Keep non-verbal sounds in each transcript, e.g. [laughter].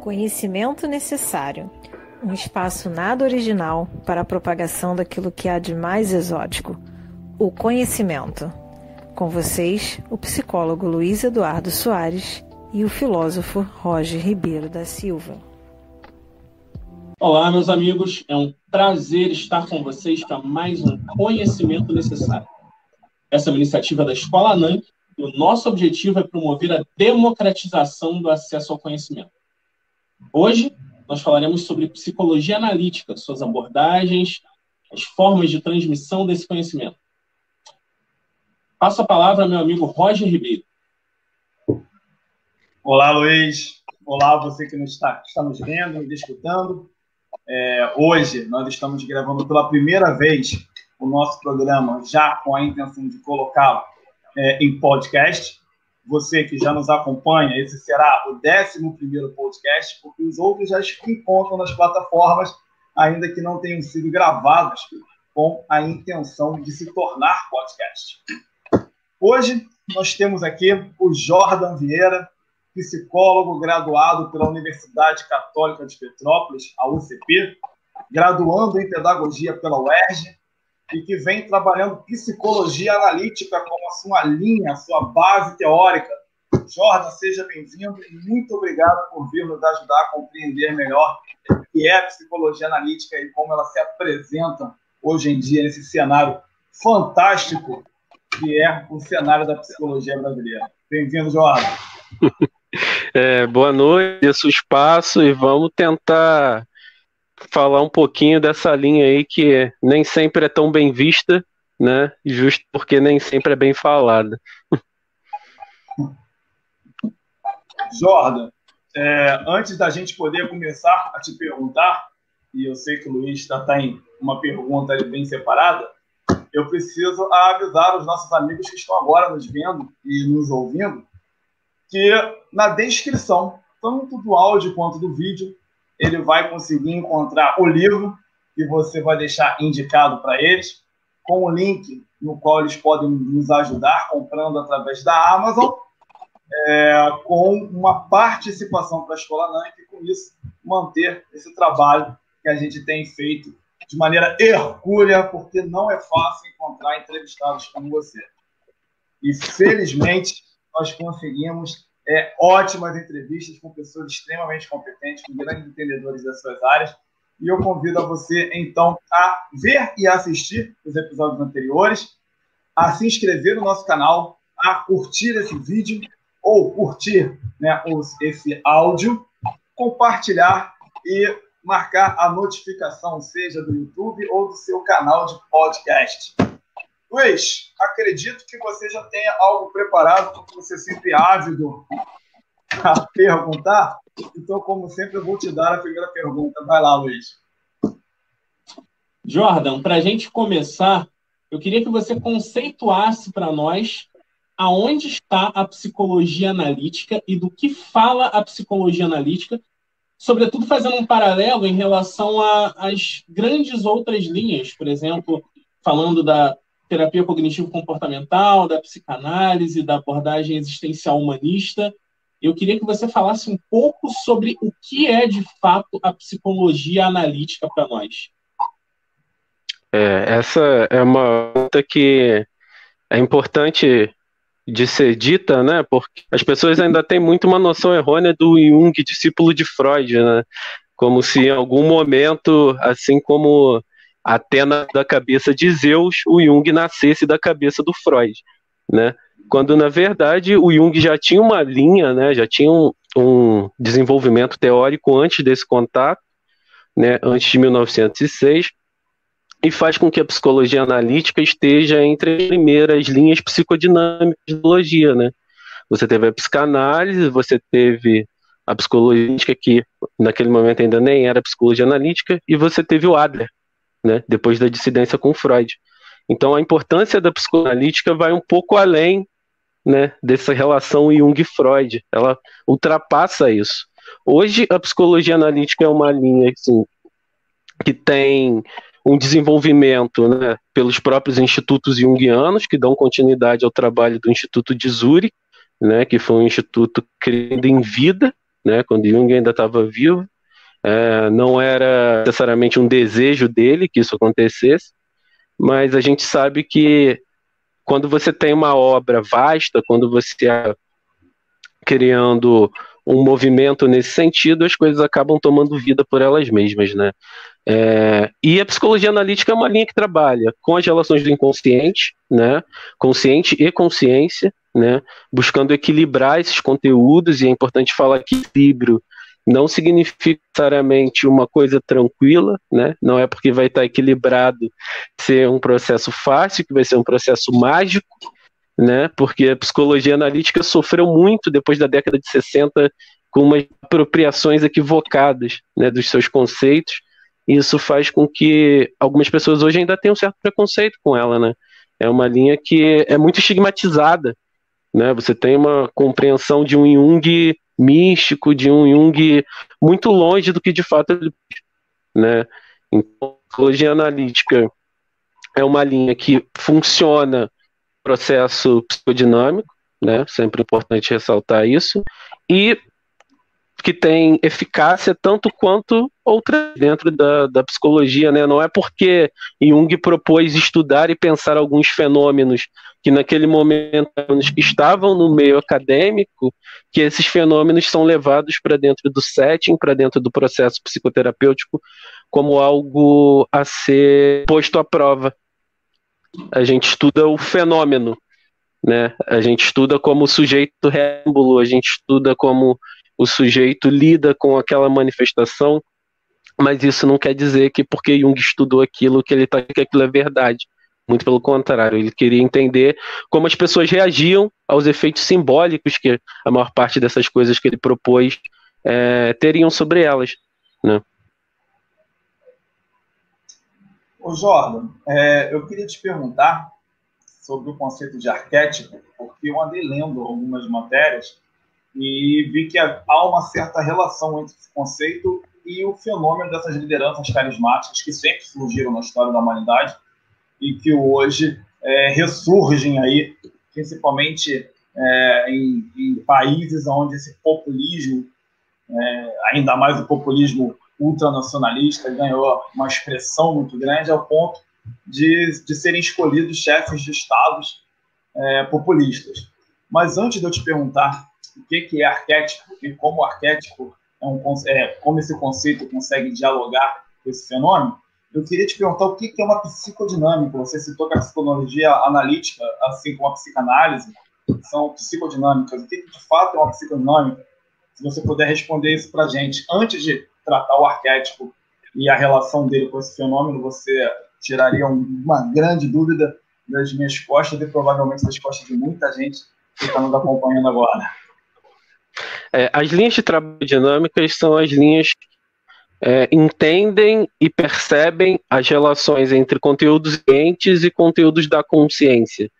Conhecimento necessário. Um espaço nada original para a propagação daquilo que há de mais exótico: o conhecimento. Com vocês, o psicólogo Luiz Eduardo Soares e o filósofo Roger Ribeiro da Silva. Olá, meus amigos. É um prazer estar com vocês para mais um Conhecimento Necessário. Essa é uma iniciativa da Escola NANC e o nosso objetivo é promover a democratização do acesso ao conhecimento. Hoje, nós falaremos sobre psicologia analítica, suas abordagens, as formas de transmissão desse conhecimento. Passo a palavra ao meu amigo Roger Ribeiro. Olá, Luiz. Olá, você que nos está, está nos vendo e escutando. É, hoje, nós estamos gravando pela primeira vez o nosso programa, já com a intenção de colocá-lo é, em podcast você que já nos acompanha, esse será o 11 podcast, porque os outros já se encontram nas plataformas, ainda que não tenham sido gravados com a intenção de se tornar podcast. Hoje nós temos aqui o Jordan Vieira, psicólogo graduado pela Universidade Católica de Petrópolis, a UCP, graduando em pedagogia pela UERJ, e que vem trabalhando psicologia analítica como a sua linha, a sua base teórica. Jordan, seja bem-vindo e muito obrigado por vir nos ajudar a compreender melhor o que é psicologia analítica e como ela se apresenta hoje em dia nesse cenário fantástico que é o cenário da psicologia brasileira. Bem-vindo, Jordan. [laughs] É, boa noite, esse espaço e vamos tentar falar um pouquinho dessa linha aí que nem sempre é tão bem vista, né? Justo porque nem sempre é bem falada. Jordan, é, antes da gente poder começar a te perguntar, e eu sei que o Luiz está tá em uma pergunta bem separada, eu preciso avisar os nossos amigos que estão agora nos vendo e nos ouvindo que na descrição, tanto do áudio quanto do vídeo, ele vai conseguir encontrar o livro que você vai deixar indicado para eles, com o link no qual eles podem nos ajudar comprando através da Amazon, é, com uma participação para a Escola NANC e, com isso, manter esse trabalho que a gente tem feito de maneira hercúlea, porque não é fácil encontrar entrevistados como você. E, felizmente, nós conseguimos é, ótimas entrevistas com pessoas extremamente competentes, com grandes entendedores das suas áreas. E eu convido a você, então, a ver e assistir os episódios anteriores, a se inscrever no nosso canal, a curtir esse vídeo ou curtir né, esse áudio, compartilhar e marcar a notificação, seja do YouTube ou do seu canal de podcast. Luiz, acredito que você já tenha algo preparado, porque você sempre ávido a [laughs] perguntar. Então, como sempre, eu vou te dar a primeira pergunta. Vai lá, Luiz. Jordan, para a gente começar, eu queria que você conceituasse para nós aonde está a psicologia analítica e do que fala a psicologia analítica, sobretudo fazendo um paralelo em relação às grandes outras linhas, por exemplo, falando da terapia cognitivo-comportamental, da psicanálise, da abordagem existencial humanista. Eu queria que você falasse um pouco sobre o que é de fato a psicologia analítica para nós. É, essa é uma pergunta que é importante de ser dita, né? Porque as pessoas ainda têm muito uma noção errônea do Jung, discípulo de Freud, né? Como se em algum momento, assim como Atena da cabeça de Zeus, o Jung nascesse da cabeça do Freud, né? Quando na verdade o Jung já tinha uma linha, né? Já tinha um, um desenvolvimento teórico antes desse contato, né? Antes de 1906 e faz com que a psicologia analítica esteja entre as primeiras linhas psicodinâmicas de biologia, né? Você teve a psicanálise, você teve a psicologia que naquele momento ainda nem era psicologia analítica, e você teve o Adler, né, depois da dissidência com Freud. Então a importância da psicoanalítica vai um pouco além né, dessa relação Jung-Freud, ela ultrapassa isso. Hoje a psicologia analítica é uma linha assim, que tem um desenvolvimento né, pelos próprios institutos junguianos, que dão continuidade ao trabalho do Instituto de Zurich, né, que foi um instituto criado em vida, né, quando Jung ainda estava vivo. É, não era necessariamente um desejo dele que isso acontecesse, mas a gente sabe que quando você tem uma obra vasta, quando você está criando um movimento nesse sentido, as coisas acabam tomando vida por elas mesmas, né? É, e a psicologia analítica é uma linha que trabalha com as relações do inconsciente, né? Consciente e consciência, né? Buscando equilibrar esses conteúdos, e é importante falar que equilíbrio não significa necessariamente uma coisa tranquila, né? Não é porque vai estar equilibrado ser um processo fácil, que vai ser um processo mágico, né? Porque a psicologia analítica sofreu muito depois da década de 60 com umas apropriações equivocadas, né, dos seus conceitos. E isso faz com que algumas pessoas hoje ainda tenham um certo preconceito com ela, né? É uma linha que é muito estigmatizada, né? Você tem uma compreensão de um Jung místico, de um Jung muito longe do que de fato ele, né? Então, a psicologia analítica é uma linha que funciona processo psicodinâmico, né? Sempre importante ressaltar isso, e que tem eficácia tanto quanto outras dentro da, da psicologia, né? Não é porque Jung propôs estudar e pensar alguns fenômenos que naquele momento estavam no meio acadêmico, que esses fenômenos são levados para dentro do setting, para dentro do processo psicoterapêutico, como algo a ser posto à prova. A gente estuda o fenômeno, né? A gente estuda como sujeito rêmbulo, a gente estuda como o sujeito lida com aquela manifestação, mas isso não quer dizer que porque Jung estudou aquilo que ele está que aquilo é verdade. Muito pelo contrário, ele queria entender como as pessoas reagiam aos efeitos simbólicos que a maior parte dessas coisas que ele propôs é, teriam sobre elas. Né? Ô Jordan, é, eu queria te perguntar sobre o conceito de arquétipo, porque eu andei lendo algumas matérias e vi que há uma certa relação entre esse conceito e o fenômeno dessas lideranças carismáticas que sempre surgiram na história da humanidade e que hoje é, ressurgem aí, principalmente é, em, em, países onde esse populismo, é, ainda mais o populismo ultranacionalista, ganhou uma expressão muito grande ao ponto de, de serem escolhidos chefes de estados é, populistas. Mas antes de eu te perguntar o que, que é arquétipo e como arquétipo é um, é, como esse conceito consegue dialogar com esse fenômeno, eu queria te perguntar o que é uma psicodinâmica. Você citou que a psicologia analítica, assim como a psicanálise, são psicodinâmicas. O que de fato é uma psicodinâmica? Se você puder responder isso para a gente, antes de tratar o arquétipo e a relação dele com esse fenômeno, você tiraria uma grande dúvida das minhas costas e provavelmente das costas de muita gente que está nos acompanhando agora. É, as linhas de trabalho dinâmicas são as linhas é, entendem e percebem as relações entre conteúdos entes e conteúdos da consciência,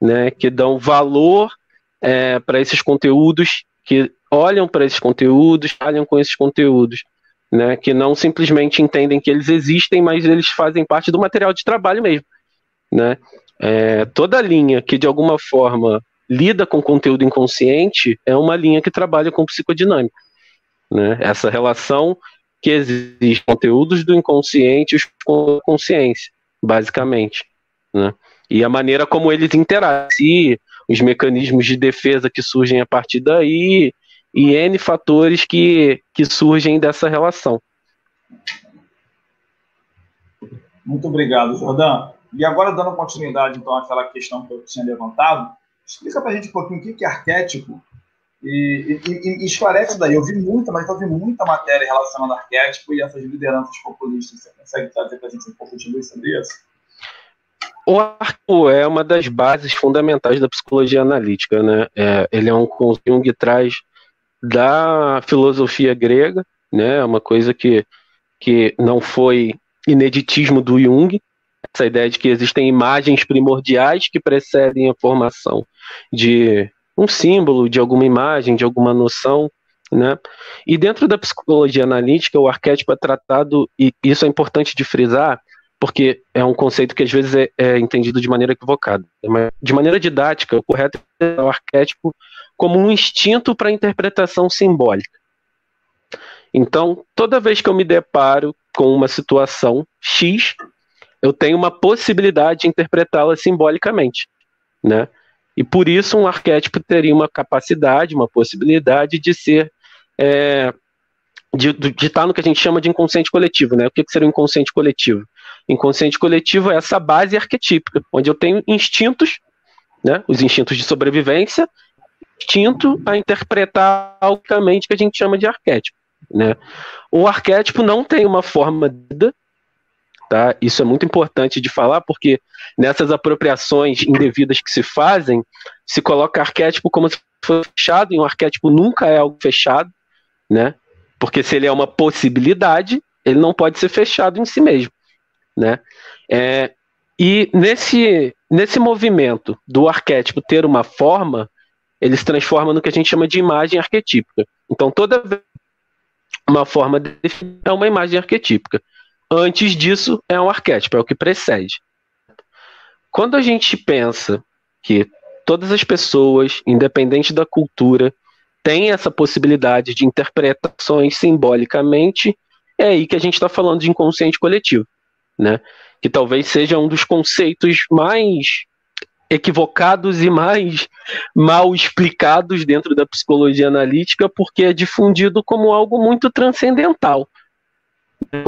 né, que dão valor é, para esses conteúdos, que olham para esses conteúdos, falham com esses conteúdos, né, que não simplesmente entendem que eles existem, mas eles fazem parte do material de trabalho mesmo. Né? É, toda linha que de alguma forma lida com conteúdo inconsciente é uma linha que trabalha com psicodinâmica. Né? Essa relação que existem conteúdos do inconsciente com a consciência, basicamente. Né? E a maneira como eles interagem, os mecanismos de defesa que surgem a partir daí, e N fatores que, que surgem dessa relação. Muito obrigado, Jordão. E agora, dando continuidade, então, àquela questão que eu tinha levantado, explica para a gente um pouquinho o que é arquétipo e, e, e, esclarece daí. Eu vi muita, mas eu vi muita matéria relacionada ao arquétipo e essas lideranças populistas. Você consegue trazer para a gente um pouco de luz sobre isso? O arco é uma das bases fundamentais da psicologia analítica, né? É, ele é um conjunto que traz da filosofia grega, né? É uma coisa que, que não foi ineditismo do Jung, essa ideia de que existem imagens primordiais que precedem a formação de um símbolo de alguma imagem, de alguma noção, né? E dentro da psicologia analítica, o arquétipo é tratado, e isso é importante de frisar, porque é um conceito que às vezes é, é entendido de maneira equivocada. De maneira didática, o correto é o arquétipo como um instinto para interpretação simbólica. Então, toda vez que eu me deparo com uma situação X, eu tenho uma possibilidade de interpretá-la simbolicamente, né? E por isso um arquétipo teria uma capacidade, uma possibilidade de ser é, de, de, estar no que a gente chama de inconsciente coletivo, né? O que, que seria o inconsciente coletivo? Inconsciente coletivo é essa base arquetípica, onde eu tenho instintos, né? Os instintos de sobrevivência, instinto a interpretar algamente que a gente chama de arquétipo, né? O arquétipo não tem uma forma de Tá? Isso é muito importante de falar, porque nessas apropriações indevidas que se fazem, se coloca arquétipo como se fosse fechado, e um arquétipo nunca é algo fechado, né? Porque se ele é uma possibilidade, ele não pode ser fechado em si mesmo, né? É, e nesse, nesse movimento do arquétipo ter uma forma, ele se transforma no que a gente chama de imagem arquetípica. Então, toda vez uma forma é uma imagem arquetípica. Antes disso, é um arquétipo, é o que precede. Quando a gente pensa que todas as pessoas, independente da cultura, têm essa possibilidade de interpretações simbolicamente, é aí que a gente está falando de inconsciente coletivo, né? Que talvez seja um dos conceitos mais equivocados e mais mal explicados dentro da psicologia analítica, porque é difundido como algo muito transcendental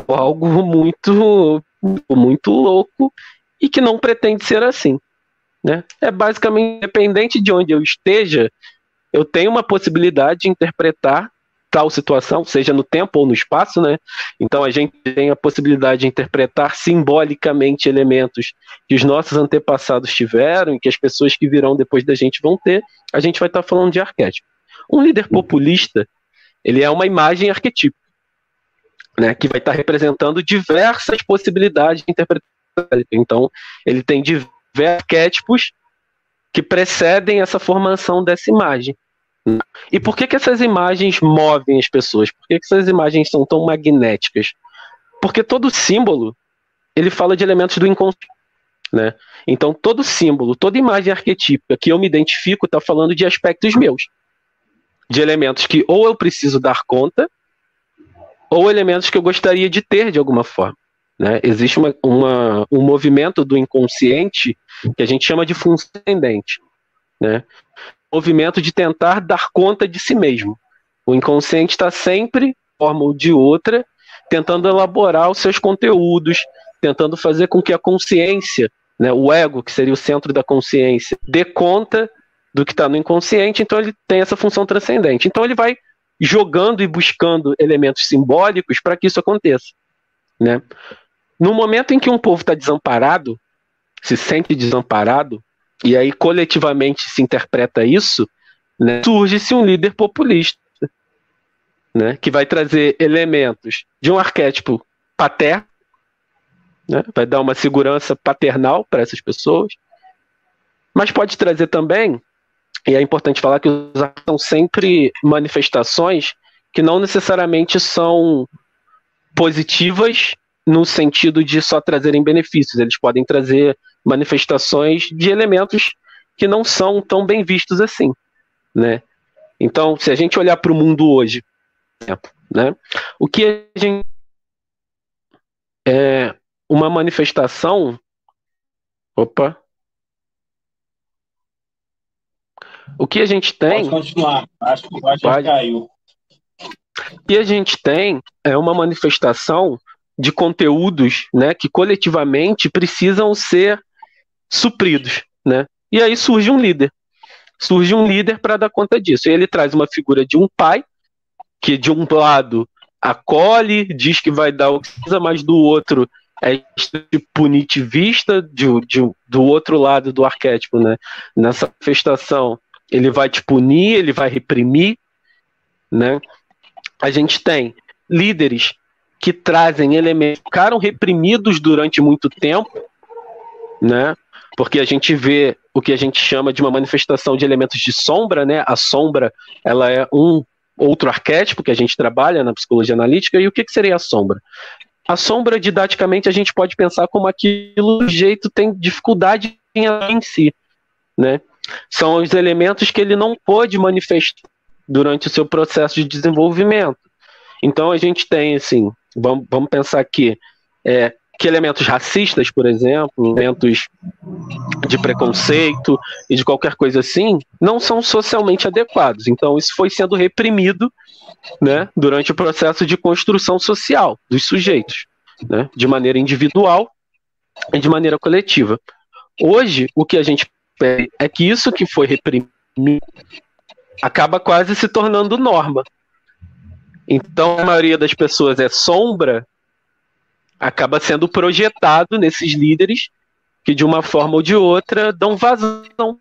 algo muito, muito louco e que não pretende ser assim. Né? É basicamente, independente de onde eu esteja, eu tenho uma possibilidade de interpretar tal situação, seja no tempo ou no espaço, né? Então a gente tem a possibilidade de interpretar simbolicamente elementos que os nossos antepassados tiveram e que as pessoas que virão depois da gente vão ter. A gente vai estar falando de arquétipo. Um líder populista, ele é uma imagem arquetípica né, que vai estar representando diversas possibilidades de interpretação. Então, ele tem diversos arquétipos que precedem essa formação dessa imagem. E por que, que essas imagens movem as pessoas? Por que, que essas imagens são tão magnéticas? Porque todo símbolo ele fala de elementos do inconsciente. Né? Então, todo símbolo, toda imagem arquetípica que eu me identifico está falando de aspectos meus, de elementos que ou eu preciso dar conta, ou elementos que eu gostaria de ter de alguma forma. Né? Existe uma, uma, um movimento do inconsciente que a gente chama de função ascendente. Né? Movimento de tentar dar conta de si mesmo. O inconsciente está sempre, de forma ou de outra, tentando elaborar os seus conteúdos, tentando fazer com que a consciência, né, o ego, que seria o centro da consciência, dê conta do que está no inconsciente, então ele tem essa função transcendente. Então ele vai jogando e buscando elementos simbólicos para que isso aconteça. Né? No momento em que um povo está desamparado, se sente desamparado, e aí coletivamente se interpreta isso, né, surge-se um líder populista, né, que vai trazer elementos de um arquétipo paterno, né, vai dar uma segurança paternal para essas pessoas, mas pode trazer também e é importante falar que os atos são sempre manifestações que não necessariamente são positivas no sentido de só trazerem benefícios. Eles podem trazer manifestações de elementos que não são tão bem vistos assim, né? Então, se a gente olhar para o mundo hoje, né, o que a gente é uma manifestação, opa, O que a gente tem. Pode continuar, acho que a gente caiu. O que a gente tem é uma manifestação de conteúdos né, que coletivamente precisam ser supridos. Né? E aí surge um líder. Surge um líder para dar conta disso. E ele traz uma figura de um pai, que de um lado acolhe, diz que vai dar o que precisa, mas do outro é punitivista, de, de, do outro lado do arquétipo, né? Nessa manifestação ele vai te punir, ele vai reprimir, né? A gente tem líderes que trazem elementos ficaram reprimidos durante muito tempo, né? Porque a gente vê o que a gente chama de uma manifestação de elementos de sombra, né? A sombra, ela é um outro arquétipo que a gente trabalha na psicologia analítica. E o que, que seria a sombra? A sombra, didaticamente, a gente pode pensar como aquilo jeito tem dificuldade em si, né? São os elementos que ele não pôde manifestar durante o seu processo de desenvolvimento. Então a gente tem, assim, vamos, vamos pensar aqui, é, que elementos racistas, por exemplo, elementos de preconceito e de qualquer coisa assim, não são socialmente adequados. Então, isso foi sendo reprimido né, durante o processo de construção social dos sujeitos, né, de maneira individual e de maneira coletiva. Hoje, o que a gente é que isso que foi reprimido acaba quase se tornando norma. Então, a maioria das pessoas é sombra acaba sendo projetado nesses líderes que de uma forma ou de outra dão vazão.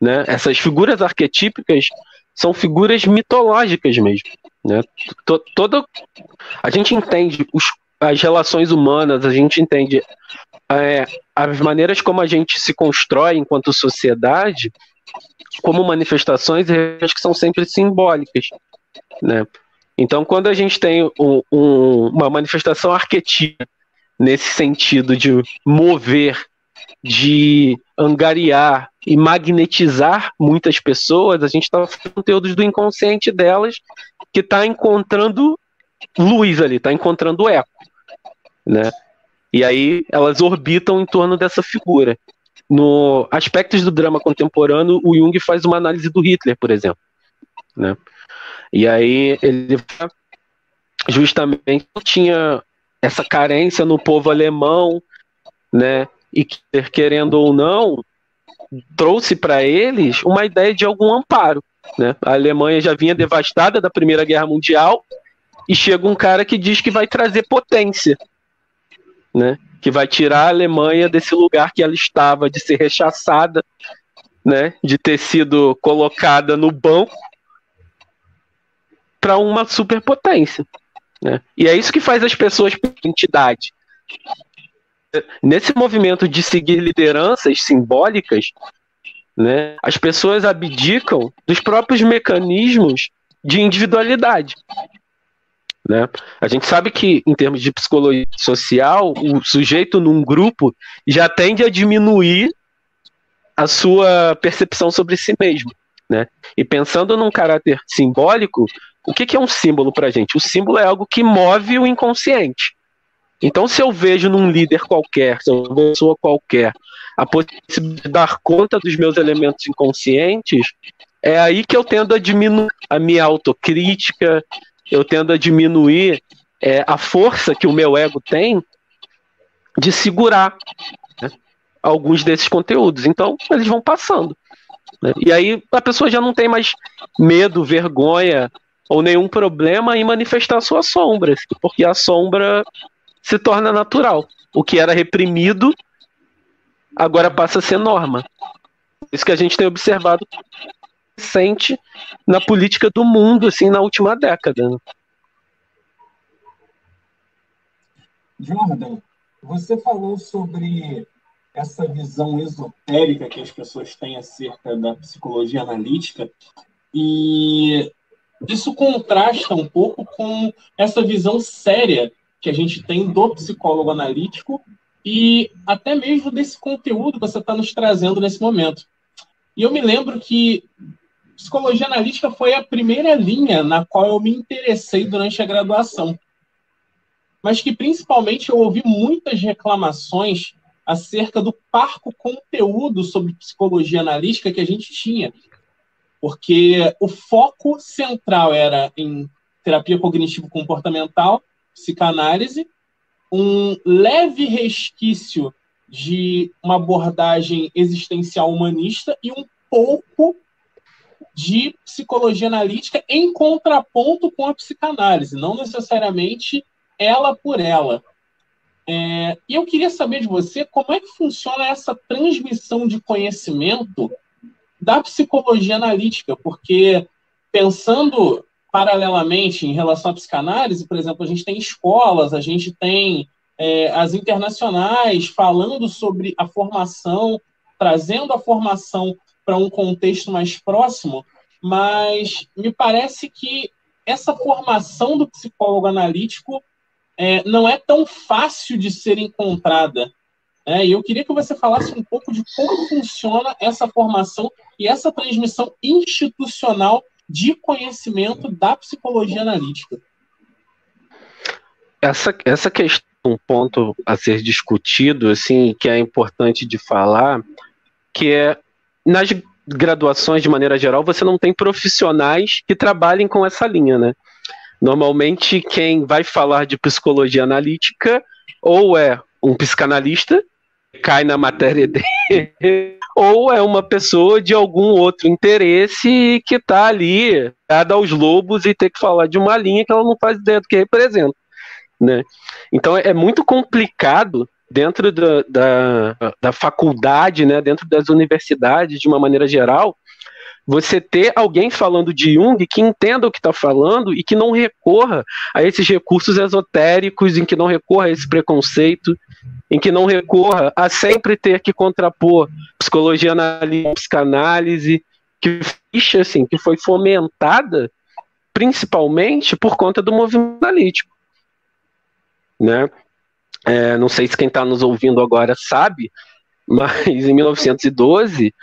Né? Essas figuras arquetípicas são figuras mitológicas mesmo. Né? Toda, a gente entende os, as relações humanas, a gente entende é, as maneiras como a gente se constrói enquanto sociedade como manifestações que são sempre simbólicas. Né? Então, quando a gente tem um, um, uma manifestação arquetípica nesse sentido de mover, de angariar e magnetizar muitas pessoas, a gente está fazendo conteúdos do inconsciente delas que está encontrando luz ali, está encontrando eco, né? E aí elas orbitam em torno dessa figura. No aspectos do drama contemporâneo, o Jung faz uma análise do Hitler, por exemplo, né? E aí ele justamente tinha essa carência no povo alemão, né? E querendo ou não, trouxe para eles uma ideia de algum amparo. Né? A Alemanha já vinha devastada da Primeira Guerra Mundial e chega um cara que diz que vai trazer potência, né? que vai tirar a Alemanha desse lugar que ela estava, de ser rechaçada, né? de ter sido colocada no banco para uma superpotência. Né? E é isso que faz as pessoas entidade. Nesse movimento de seguir lideranças simbólicas, né, as pessoas abdicam dos próprios mecanismos de individualidade. Né? A gente sabe que, em termos de psicologia social, o sujeito num grupo já tende a diminuir a sua percepção sobre si mesmo. Né? E pensando num caráter simbólico, o que, que é um símbolo para a gente? O símbolo é algo que move o inconsciente. Então, se eu vejo num líder qualquer, se eu vejo uma pessoa qualquer, a possibilidade de dar conta dos meus elementos inconscientes, é aí que eu tendo a diminuir a minha autocrítica, eu tendo a diminuir é, a força que o meu ego tem de segurar né, alguns desses conteúdos. Então, eles vão passando. Né? E aí a pessoa já não tem mais medo, vergonha ou nenhum problema em manifestar suas sombras, porque a sombra se torna natural. O que era reprimido agora passa a ser norma. Isso que a gente tem observado recente na política do mundo, assim, na última década. Né? Jordan, você falou sobre essa visão esotérica que as pessoas têm acerca da psicologia analítica e isso contrasta um pouco com essa visão séria que a gente tem do psicólogo analítico e até mesmo desse conteúdo que você está nos trazendo nesse momento. E eu me lembro que psicologia analítica foi a primeira linha na qual eu me interessei durante a graduação. Mas que principalmente eu ouvi muitas reclamações acerca do parco conteúdo sobre psicologia analítica que a gente tinha porque o foco central era em terapia cognitivo-comportamental, psicanálise, um leve resquício de uma abordagem existencial humanista e um pouco de psicologia analítica em contraponto com a psicanálise, não necessariamente ela por ela. É, e eu queria saber de você como é que funciona essa transmissão de conhecimento da psicologia analítica, porque pensando paralelamente em relação à psicanálise, por exemplo, a gente tem escolas, a gente tem é, as internacionais falando sobre a formação, trazendo a formação para um contexto mais próximo, mas me parece que essa formação do psicólogo analítico é, não é tão fácil de ser encontrada. É, e eu queria que você falasse um pouco de como funciona essa formação e essa transmissão institucional de conhecimento da psicologia analítica. essa, essa questão, um ponto a ser discutido, assim, que é importante de falar, que é nas graduações, de maneira geral, você não tem profissionais que trabalhem com essa linha, né? Normalmente, quem vai falar de psicologia analítica ou é um psicanalista, cai na matéria dele, [laughs] ou é uma pessoa de algum outro interesse que está ali, dada aos lobos e ter que falar de uma linha que ela não faz ideia do que representa. Né? Então é muito complicado dentro da, da, da faculdade, né, dentro das universidades, de uma maneira geral, você ter alguém falando de Jung que entenda o que está falando e que não recorra a esses recursos esotéricos, em que não recorra a esse preconceito, em que não recorra a sempre ter que contrapor psicologia analítica, psicanálise, que, assim, que foi fomentada principalmente por conta do movimento analítico. Né? É, não sei se quem está nos ouvindo agora sabe, mas em 1912,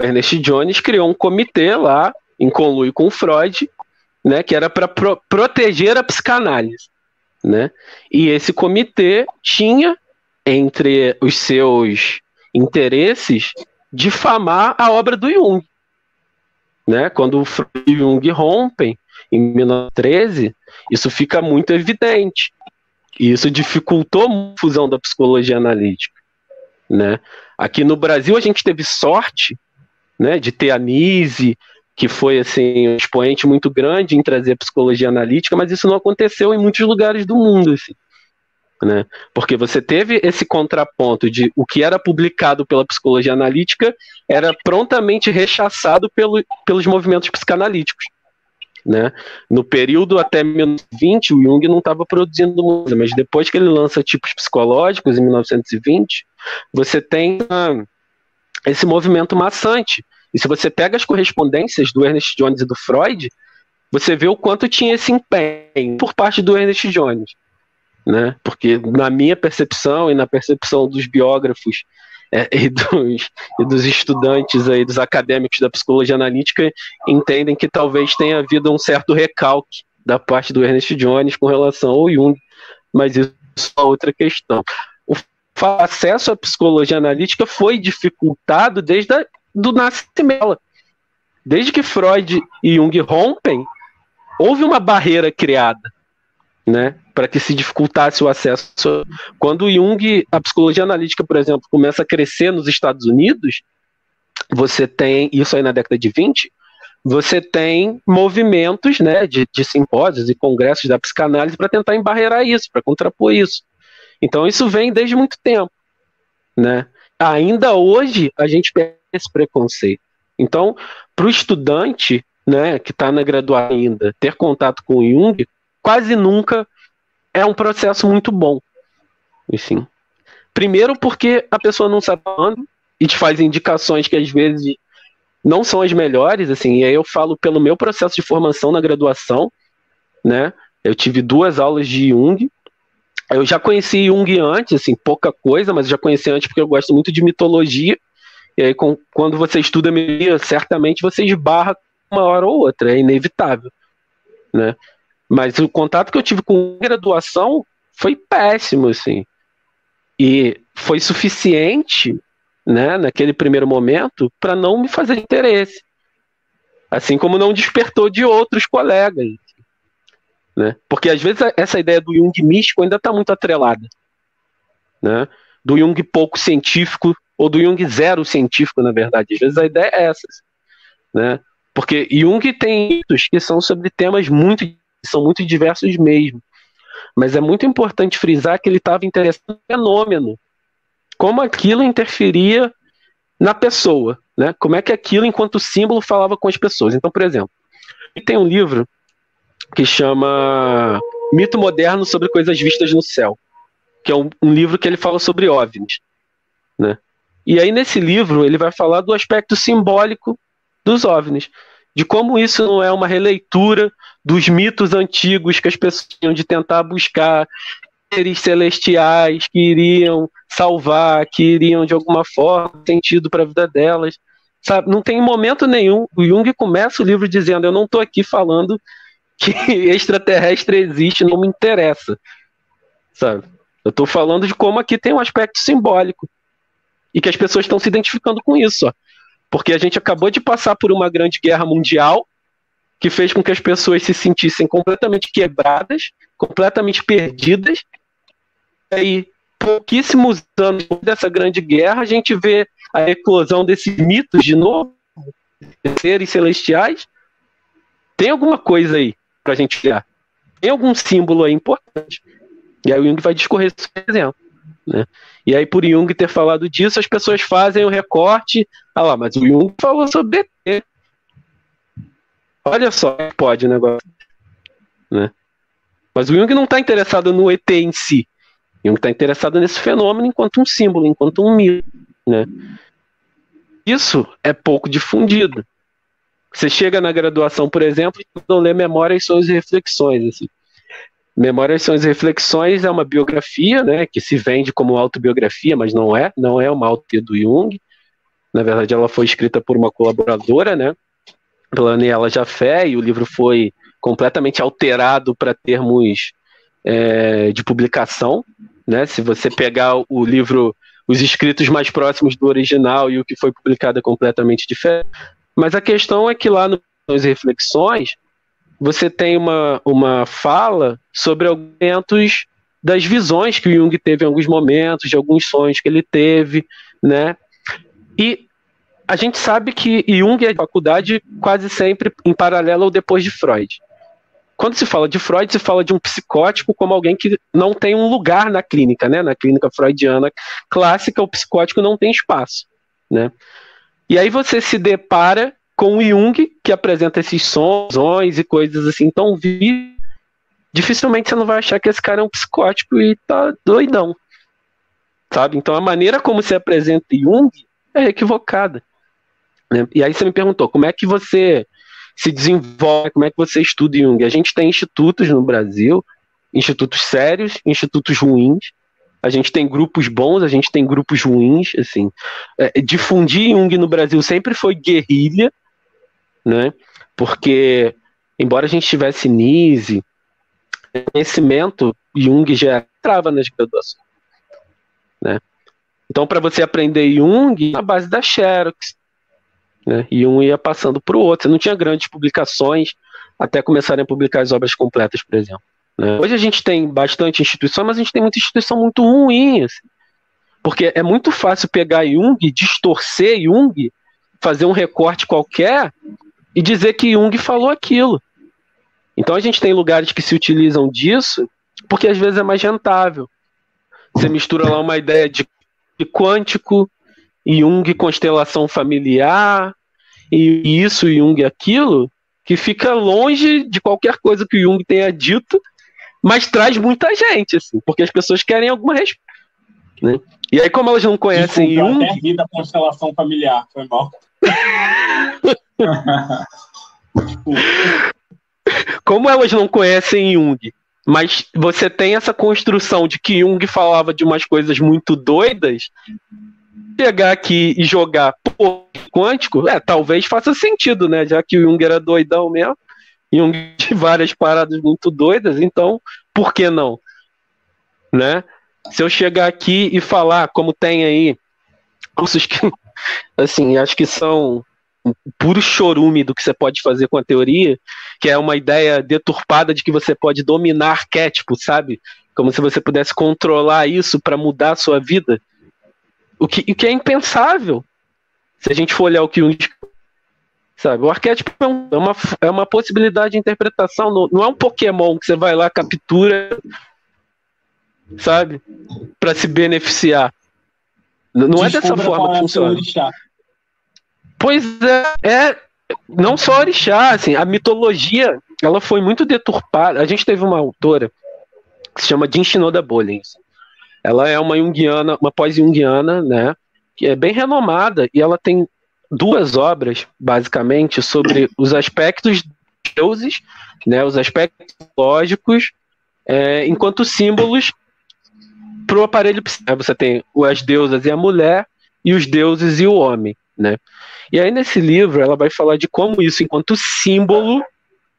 Ernest Jones criou um comitê lá, em conluio com Freud, né, que era para pro proteger a psicanálise. Né? E esse comitê tinha entre os seus interesses difamar a obra do Jung. Né? Quando o Freud e o Jung rompem, em 1913, isso fica muito evidente. E isso dificultou a fusão da psicologia analítica. Né? Aqui no Brasil a gente teve sorte né, de ter a Nise, que foi assim um expoente muito grande em trazer a psicologia analítica, mas isso não aconteceu em muitos lugares do mundo, assim, né? Porque você teve esse contraponto de o que era publicado pela psicologia analítica era prontamente rechaçado pelo, pelos movimentos psicanalíticos. Né? No período até 1920, o Jung não estava produzindo música, mas depois que ele lança tipos psicológicos, em 1920, você tem ah, esse movimento maçante. E se você pega as correspondências do Ernest Jones e do Freud, você vê o quanto tinha esse empenho por parte do Ernest Jones. Né? Porque na minha percepção e na percepção dos biógrafos é, e, dos, e, dos, estudantes aí, dos acadêmicos da psicologia analítica, entendem que talvez tenha havido um certo recalque da parte do Ernest Jones com relação ao Jung, mas isso é outra questão. O acesso à psicologia analítica foi dificultado desde a, do nascimento. Desde que Freud e Jung rompem, houve uma barreira criada, né, para que se dificultasse o acesso. Quando Jung, a psicologia analítica, por exemplo, começa a crescer nos Estados Unidos, você tem isso aí na década de 20, você tem movimentos, né, de, de simpósios e congressos da psicanálise para tentar embarrear isso, para contrapor isso. Então isso vem desde muito tempo, né? Ainda hoje a gente perde esse preconceito. Então, para o estudante, né, que está na graduação ainda, ter contato com o Jung, quase nunca é um processo muito bom. Enfim. Primeiro porque a pessoa não sabe falando e te faz indicações que às vezes não são as melhores, assim, e aí eu falo pelo meu processo de formação na graduação, né? Eu tive duas aulas de Jung eu já conheci Jung antes, assim, pouca coisa, mas já conheci antes porque eu gosto muito de mitologia. E aí, com, quando você estuda mitologia, certamente você esbarra uma hora ou outra, é inevitável, né? Mas o contato que eu tive com graduação foi péssimo, assim. E foi suficiente, né, naquele primeiro momento, para não me fazer interesse. Assim como não despertou de outros colegas. Né? Porque às vezes essa ideia do Jung místico ainda está muito atrelada. Né? Do Jung pouco científico, ou do Jung zero científico, na verdade. Às vezes a ideia é essa. Né? Porque Jung tem mitos que são sobre temas muito, são muito diversos mesmo. Mas é muito importante frisar que ele estava interessado no fenômeno. Como aquilo interferia na pessoa. Né? Como é que aquilo, enquanto símbolo, falava com as pessoas. Então, por exemplo, tem um livro que chama Mito Moderno sobre Coisas Vistas no Céu, que é um, um livro que ele fala sobre OVNIs, né? E aí nesse livro ele vai falar do aspecto simbólico dos OVNIs, de como isso não é uma releitura dos mitos antigos que as pessoas tinham de tentar buscar seres celestiais que iriam salvar, que iriam de alguma forma sentido para a vida delas. Sabe, não tem momento nenhum. O Jung começa o livro dizendo: Eu não estou aqui falando que [laughs] extraterrestre existe não me interessa. sabe? Eu estou falando de como aqui tem um aspecto simbólico e que as pessoas estão se identificando com isso, ó. Porque a gente acabou de passar por uma grande guerra mundial que fez com que as pessoas se sentissem completamente quebradas, completamente perdidas. E aí, pouquíssimos anos dessa grande guerra, a gente vê a eclosão desses mitos de novo, seres celestiais. Tem alguma coisa aí para a gente olhar. Tem algum símbolo aí importante. E aí o Jung vai discorrer esse exemplo. Né? E aí, por Jung ter falado disso, as pessoas fazem o recorte. Ah lá, mas o Jung falou sobre ET. Olha só, pode o negócio. Né? Mas o Jung não está interessado no ET em si. Jung está interessado nesse fenômeno enquanto um símbolo, enquanto um mito. Né? Isso é pouco difundido. Você chega na graduação, por exemplo, e não lê Memórias, e Reflexões. Assim. Memórias, Sonhos e Reflexões é uma biografia, né, que se vende como autobiografia, mas não é, não é uma auto do Jung. Na verdade, ela foi escrita por uma colaboradora, né, pela Aniela Jafé, e o livro foi completamente alterado para termos é, de publicação. Né? Se você pegar o livro, os escritos mais próximos do original e o que foi publicado é completamente diferente. Mas a questão é que lá nos Reflexões, você tem uma, uma fala sobre aumentos das visões que o Jung teve em alguns momentos, de alguns sonhos que ele teve, né? E a gente sabe que Jung é faculdade quase sempre em paralelo ou depois de Freud. Quando se fala de Freud, se fala de um psicótico como alguém que não tem um lugar na clínica, né? Na clínica freudiana clássica, o psicótico não tem espaço, né? E aí você se depara com o Jung, que apresenta esses sons e coisas assim tão vivos, dificilmente você não vai achar que esse cara é um psicótico e tá doidão. Sabe? Então a maneira como se apresenta Jung é equivocada. Né? E aí você me perguntou, como é que você se desenvolve, como é que você estuda Jung? A gente tem institutos no Brasil, institutos sérios, institutos ruins, a gente tem grupos bons, a gente tem grupos ruins, assim. É, difundir Jung no Brasil sempre foi guerrilha, né? Porque, embora a gente tivesse NISE, conhecimento, Jung já entrava nas graduações, né? Então, para você aprender Jung, na base da Xerox, né? E um ia passando para o outro. Você não tinha grandes publicações até começarem a publicar as obras completas, por exemplo. Né? Hoje a gente tem bastante instituição, mas a gente tem muita instituição muito ruim. Assim. Porque é muito fácil pegar Jung, distorcer Jung, fazer um recorte qualquer e dizer que Jung falou aquilo. Então a gente tem lugares que se utilizam disso porque às vezes é mais rentável. Você mistura lá uma ideia de, quântico, Jung constelação familiar, e isso, Jung aquilo, que fica longe de qualquer coisa que o Jung tenha dito, mas traz muita gente, assim, porque as pessoas querem alguma resposta. Né? E aí, como elas não conhecem Desculpa, Jung. Até ri da constelação familiar, foi mal. Como elas não conhecem Jung, mas você tem essa construção de que Jung falava de umas coisas muito doidas, pegar aqui e jogar pô, quântico, é, talvez faça sentido, né? Já que o Jung era doidão mesmo, Jung [laughs] de várias paradas muito doidas, então por que não? Né? Se eu chegar aqui e falar, como tem aí, cursos que, assim, acho que são puro chorume do que você pode fazer com a teoria, que é uma ideia deturpada de que você pode dominar arquétipo, sabe? Como se você pudesse controlar isso para mudar a sua vida. O que, o que é impensável. Se a gente for olhar o que sabe, o arquétipo é, um, é, uma, é uma possibilidade de interpretação, não, não é um Pokémon que você vai lá, captura, sabe, para se beneficiar. Não Desculpa é dessa forma que funciona. Pois é, é, não só orixá, assim, a mitologia, ela foi muito deturpada. A gente teve uma autora que se chama Jean Shinoda Bolin. Ela é uma junguiana, uma pós-junguiana, né, que é bem renomada e ela tem duas obras, basicamente, sobre os aspectos deuses, né, os aspectos lógicos, é, enquanto símbolos para o aparelho psíquico. Você tem as deusas e a mulher, e os deuses e o homem. Né? E aí, nesse livro, ela vai falar de como isso, enquanto símbolo,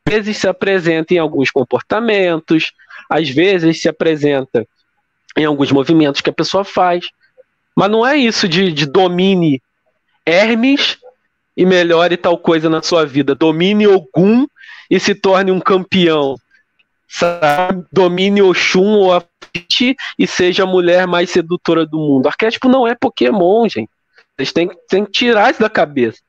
às vezes se apresenta em alguns comportamentos, às vezes se apresenta em alguns movimentos que a pessoa faz. Mas não é isso de, de domine Hermes e melhore tal coisa na sua vida. Domine Ogum e se torne um campeão. Sabe? Domine Oxum ou Afiti e seja a mulher mais sedutora do mundo. Arquétipo não é Pokémon, gente. Vocês têm, têm que tirar isso da cabeça.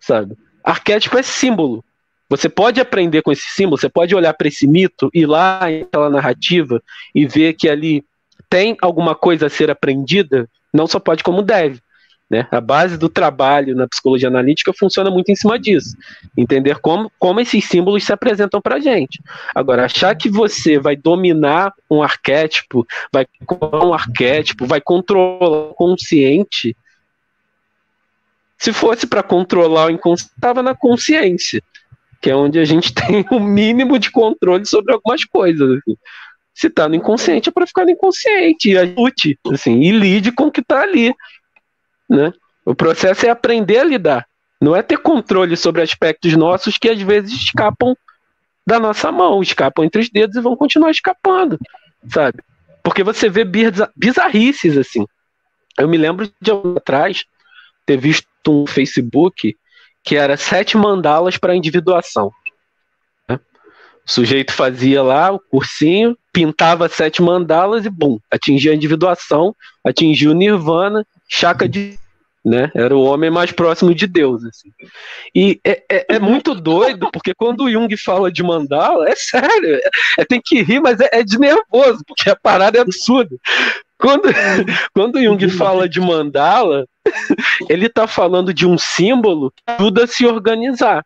Sabe? Arquétipo é símbolo. Você pode aprender com esse símbolo, você pode olhar para esse mito, ir lá naquela narrativa e ver que ali tem alguma coisa a ser aprendida, não só pode como deve. Né? A base do trabalho na psicologia analítica funciona muito em cima disso. Entender como, como esses símbolos se apresentam para a gente. Agora, achar que você vai dominar um arquétipo, vai controlar um arquétipo, vai controlar o consciente. Se fosse para controlar o inconsciente, estava na consciência, que é onde a gente [laughs] tem o mínimo de controle sobre algumas coisas. Assim. Se está no inconsciente, é para ficar no inconsciente e ajute, assim, e lide com o que está ali. Né? O processo é aprender a lidar. Não é ter controle sobre aspectos nossos que às vezes escapam da nossa mão, escapam entre os dedos e vão continuar escapando, sabe? Porque você vê bizarrices assim. Eu me lembro de um atrás ter visto um Facebook que era sete mandalas para individuação. Né? O sujeito fazia lá o cursinho, pintava sete mandalas e bum, atingia a individuação, atingia o nirvana, chaca de né? Era o homem mais próximo de Deus, assim. E é, é, é, muito doido, porque quando o Jung fala de mandala, é sério, é, tem que rir, mas é, é, de nervoso, porque a parada é absurda. Quando, [laughs] quando o Jung fala de mandala, [laughs] ele está falando de um símbolo que ajuda a se organizar.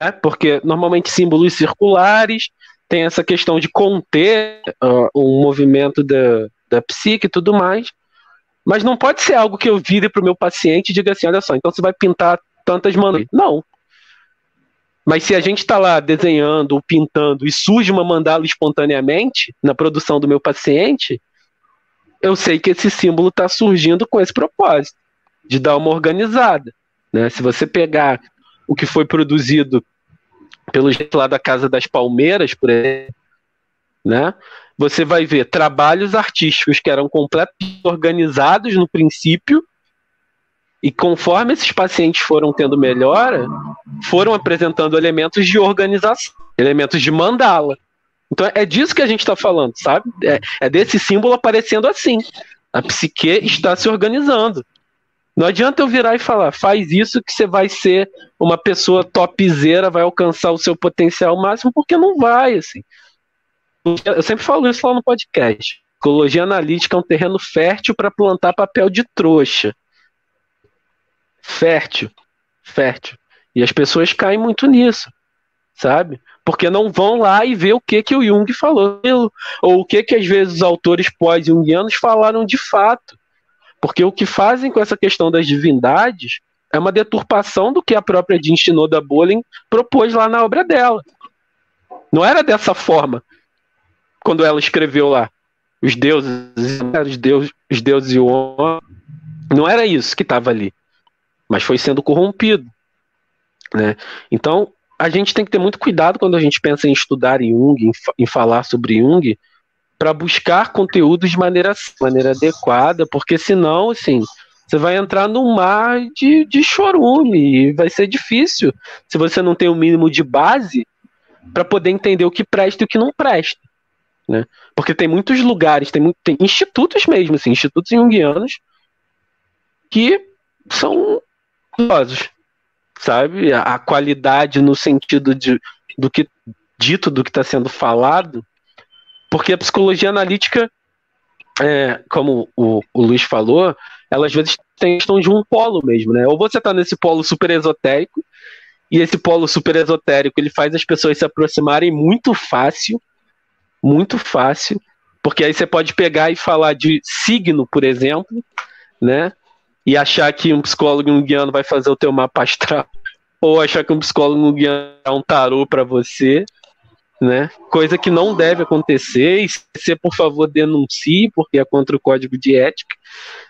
Né? Porque normalmente símbolos circulares tem essa questão de conter uh, um movimento da, da psique e tudo mais. Mas não pode ser algo que eu vire para o meu paciente e diga assim: olha só, então você vai pintar tantas mandalas. Não. Mas se a gente está lá desenhando ou pintando e surge uma mandala espontaneamente na produção do meu paciente, eu sei que esse símbolo está surgindo com esse propósito, de dar uma organizada. Né? Se você pegar o que foi produzido pelo jeito lá da Casa das Palmeiras, por exemplo, né? Você vai ver trabalhos artísticos que eram completamente organizados no princípio, e conforme esses pacientes foram tendo melhora, foram apresentando elementos de organização, elementos de mandala. Então é disso que a gente está falando, sabe? É, é, desse símbolo aparecendo assim. A psique está se organizando. Não adianta eu virar e falar, faz isso que você vai ser uma pessoa topzera, vai alcançar o seu potencial máximo, porque não vai, assim. Eu sempre falo isso lá no podcast. Psicologia analítica é um terreno fértil para plantar papel de trouxa. Fértil. Fértil. E as pessoas caem muito nisso, sabe? Porque não vão lá e ver o que, que o Jung falou, ou o que, que às vezes os autores pós-jungianos falaram de fato. Porque o que fazem com essa questão das divindades é uma deturpação do que a própria Jean Shinoda Bolin propôs lá na obra dela. Não era dessa forma quando ela escreveu lá os deuses, os deuses, os deuses e o homem, não era isso que estava ali, mas foi sendo corrompido, né? Então a gente tem que ter muito cuidado quando a gente pensa em estudar Jung, em, em falar sobre Jung, para buscar conteúdos de maneira, maneira adequada, porque senão, assim, você vai entrar num mar de, de chorume e vai ser difícil se você não tem o um mínimo de base para poder entender o que presta e o que não presta. Né? Porque tem muitos lugares, tem, tem institutos mesmo, assim, institutos junguianos que são curiosos, sabe? A, a, qualidade no sentido de, do que dito, do que está sendo falado, porque a psicologia analítica, é, como o, o Luiz falou, ela às vezes tem questão de um polo mesmo, né? Ou você está nesse polo super esotérico, e esse polo super esotérico ele faz as pessoas se aproximarem muito fácil muito fácil, porque aí você pode pegar e falar de signo, por exemplo, né? E achar que um psicólogo junguiano vai fazer o teu mapa astral, [laughs] ou achar que um psicólogo junguiano é um tarô para você, né? Coisa que não deve acontecer, e você, por favor, denuncie, porque é contra o código de ética.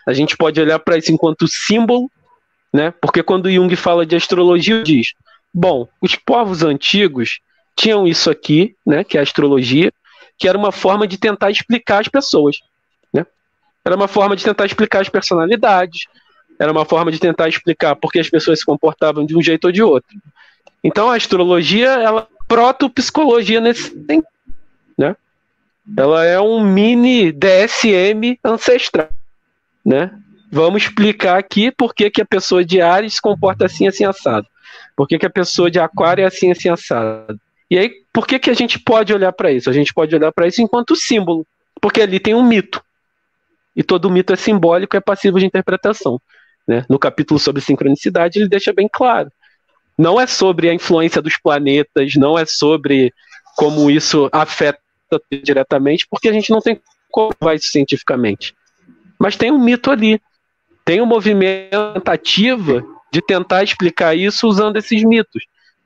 A gente pode olhar para isso enquanto símbolo, né? Porque quando Jung fala de astrologia, diz: bom, os povos antigos tinham isso aqui, né? Que é a astrologia, que era uma forma de tentar explicar as pessoas. Era uma forma de tentar explicar as personalidades, era uma forma de tentar explicar por que as pessoas se comportavam de um jeito ou de outro. Então a astrologia, ela proto-psicologia nesse sentido, né? Ela é um mini DSM ancestral, né? Vamos explicar aqui por que, que a pessoa de Ares se comporta assim, assim, assado. Por que, que a pessoa de Aquário é assim, assim, assado. E aí, por que, que a gente pode olhar para isso? A gente pode olhar para isso enquanto símbolo, porque ali tem um mito. E todo mito é simbólico, é passivo de interpretação. Né? No capítulo sobre sincronicidade, ele deixa bem claro. Não é sobre a influência dos planetas, não é sobre como isso afeta diretamente, porque a gente não tem como provar isso cientificamente. Mas tem um mito ali. Tem um movimento de tentar explicar isso usando esses mitos.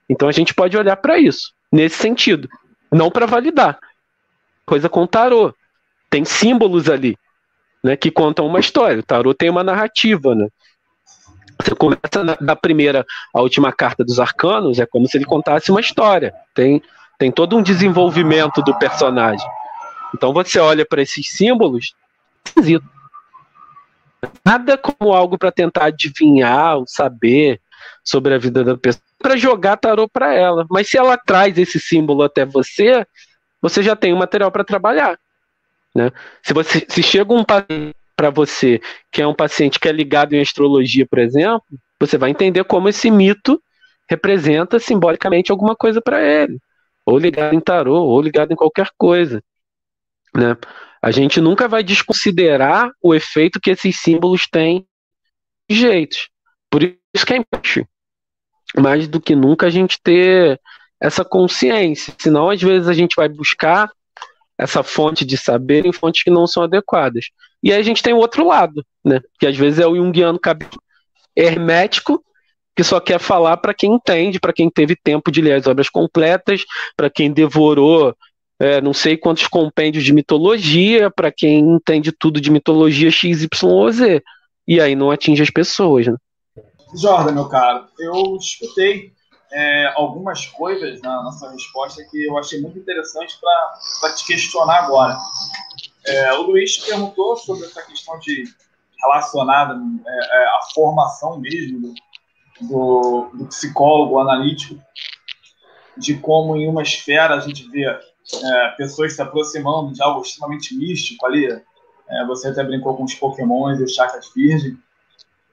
Então a gente pode olhar para isso, nesse sentido. Não para validar. Coisa com tarô. Tem símbolos ali, né, que contam uma história. O tarô tem uma narrativa, né? Você começa na, da primeira à última carta dos arcanos, é como se ele contasse uma história. Tem, tem todo um desenvolvimento do personagem. Então você olha para esses símbolos. Nada como algo para tentar adivinhar ou saber sobre a vida da pessoa, para jogar tarô para ela. Mas se ela traz esse símbolo até você, você já tem o material para trabalhar. Né? Se, você, se chega um paciente para você que é um paciente que é ligado em astrologia, por exemplo, você vai entender como esse mito representa simbolicamente alguma coisa para ele, ou ligado em tarô, ou ligado em qualquer coisa. Né? A gente nunca vai desconsiderar o efeito que esses símbolos têm de jeitos. Por isso que é importante, mais do que nunca, a gente ter essa consciência. Senão, às vezes, a gente vai buscar essa fonte de saber em fontes que não são adequadas. E aí a gente tem o outro lado, né? Que às vezes é o junguiano hermético, que só quer falar para quem entende, para quem teve tempo de ler as obras completas, para quem devorou é, não sei quantos compêndios de mitologia para quem entende tudo de mitologia X, Y ou Z. E aí não atinge as pessoas, né? Jordan, meu caro, eu escutei é, algumas coisas na, nossa resposta que eu achei muito interessante para te questionar agora. É, o Luiz perguntou sobre essa questão de relacionada é, é, à formação mesmo do, do, do psicólogo analítico, de como em uma esfera a gente vê é, pessoas se aproximando de algo extremamente místico ali. É, você até brincou com os pokémons e os chakras virgem.